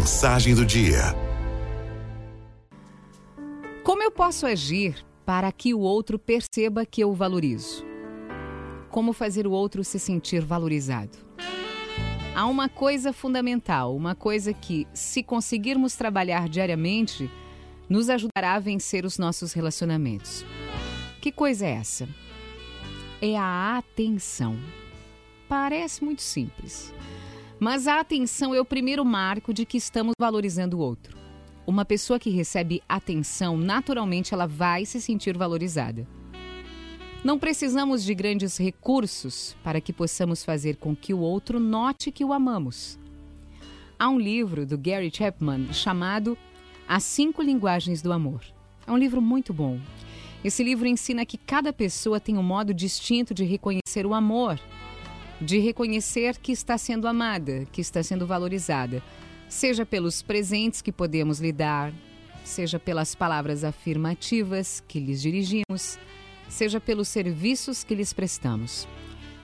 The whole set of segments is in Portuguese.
Mensagem do dia. Como eu posso agir para que o outro perceba que eu o valorizo? Como fazer o outro se sentir valorizado? Há uma coisa fundamental, uma coisa que, se conseguirmos trabalhar diariamente, nos ajudará a vencer os nossos relacionamentos. Que coisa é essa? É a atenção. Parece muito simples. Mas a atenção é o primeiro marco de que estamos valorizando o outro. Uma pessoa que recebe atenção, naturalmente ela vai se sentir valorizada. Não precisamos de grandes recursos para que possamos fazer com que o outro note que o amamos. Há um livro do Gary Chapman chamado As Cinco Linguagens do Amor. É um livro muito bom. Esse livro ensina que cada pessoa tem um modo distinto de reconhecer o amor de reconhecer que está sendo amada, que está sendo valorizada, seja pelos presentes que podemos lhe dar, seja pelas palavras afirmativas que lhes dirigimos, seja pelos serviços que lhes prestamos.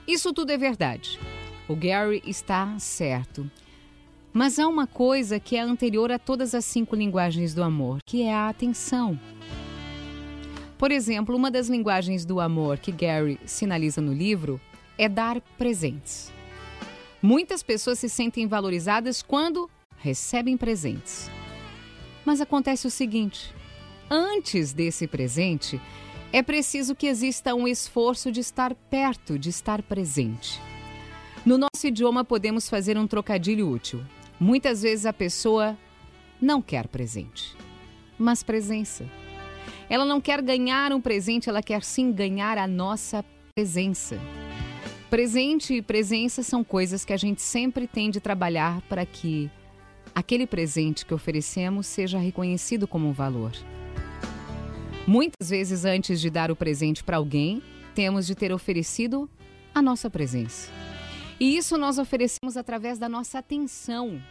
Isso tudo é verdade. O Gary está certo. Mas há uma coisa que é anterior a todas as cinco linguagens do amor, que é a atenção. Por exemplo, uma das linguagens do amor que Gary sinaliza no livro é dar presentes. Muitas pessoas se sentem valorizadas quando recebem presentes. Mas acontece o seguinte: antes desse presente, é preciso que exista um esforço de estar perto, de estar presente. No nosso idioma, podemos fazer um trocadilho útil. Muitas vezes a pessoa não quer presente, mas presença. Ela não quer ganhar um presente, ela quer sim ganhar a nossa presença. Presente e presença são coisas que a gente sempre tem de trabalhar para que aquele presente que oferecemos seja reconhecido como um valor. Muitas vezes, antes de dar o presente para alguém, temos de ter oferecido a nossa presença. E isso nós oferecemos através da nossa atenção.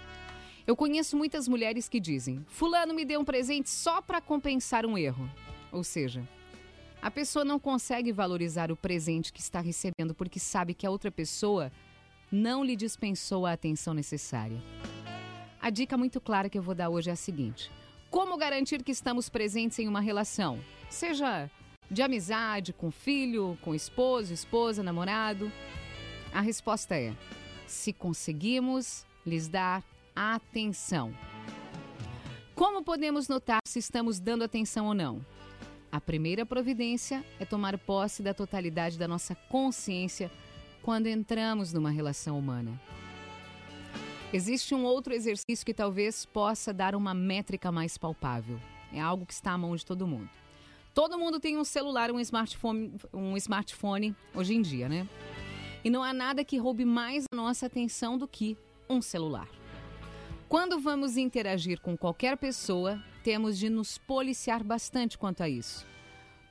Eu conheço muitas mulheres que dizem: Fulano me deu um presente só para compensar um erro. Ou seja, a pessoa não consegue valorizar o presente que está recebendo porque sabe que a outra pessoa não lhe dispensou a atenção necessária. A dica muito clara que eu vou dar hoje é a seguinte: como garantir que estamos presentes em uma relação? Seja de amizade, com filho, com esposo, esposa, namorado? A resposta é: se conseguimos lhes dar atenção. Como podemos notar se estamos dando atenção ou não? A primeira providência é tomar posse da totalidade da nossa consciência quando entramos numa relação humana. Existe um outro exercício que talvez possa dar uma métrica mais palpável. É algo que está à mão de todo mundo. Todo mundo tem um celular, um smartphone, um smartphone hoje em dia, né? E não há nada que roube mais a nossa atenção do que um celular. Quando vamos interagir com qualquer pessoa, temos de nos policiar bastante quanto a isso.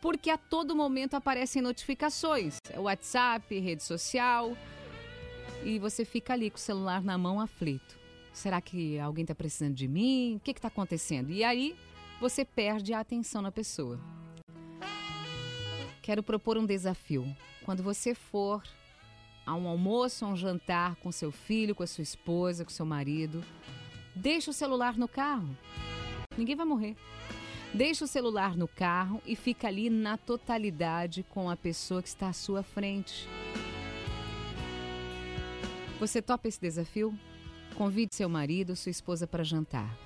Porque a todo momento aparecem notificações, é WhatsApp, rede social, e você fica ali com o celular na mão aflito. Será que alguém está precisando de mim? O que está acontecendo? E aí você perde a atenção na pessoa. Quero propor um desafio. Quando você for a um almoço, a um jantar com seu filho, com a sua esposa, com seu marido, deixe o celular no carro. Ninguém vai morrer. Deixa o celular no carro e fica ali na totalidade com a pessoa que está à sua frente. Você topa esse desafio? Convide seu marido, sua esposa para jantar.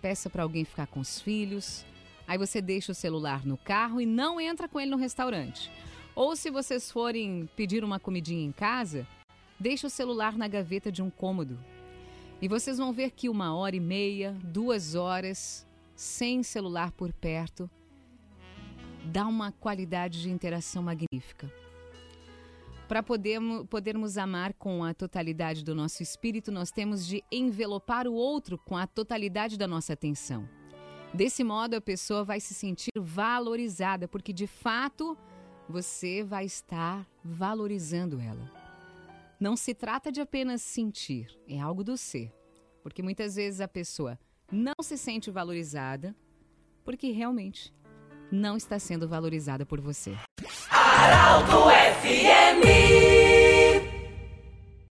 Peça para alguém ficar com os filhos. Aí você deixa o celular no carro e não entra com ele no restaurante. Ou se vocês forem pedir uma comidinha em casa, deixa o celular na gaveta de um cômodo. E vocês vão ver que uma hora e meia, duas horas, sem celular por perto, dá uma qualidade de interação magnífica. Para podermos, podermos amar com a totalidade do nosso espírito, nós temos de envelopar o outro com a totalidade da nossa atenção. Desse modo, a pessoa vai se sentir valorizada, porque de fato você vai estar valorizando ela. Não se trata de apenas sentir, é algo do ser. Porque muitas vezes a pessoa não se sente valorizada porque realmente não está sendo valorizada por você. Araldo FMI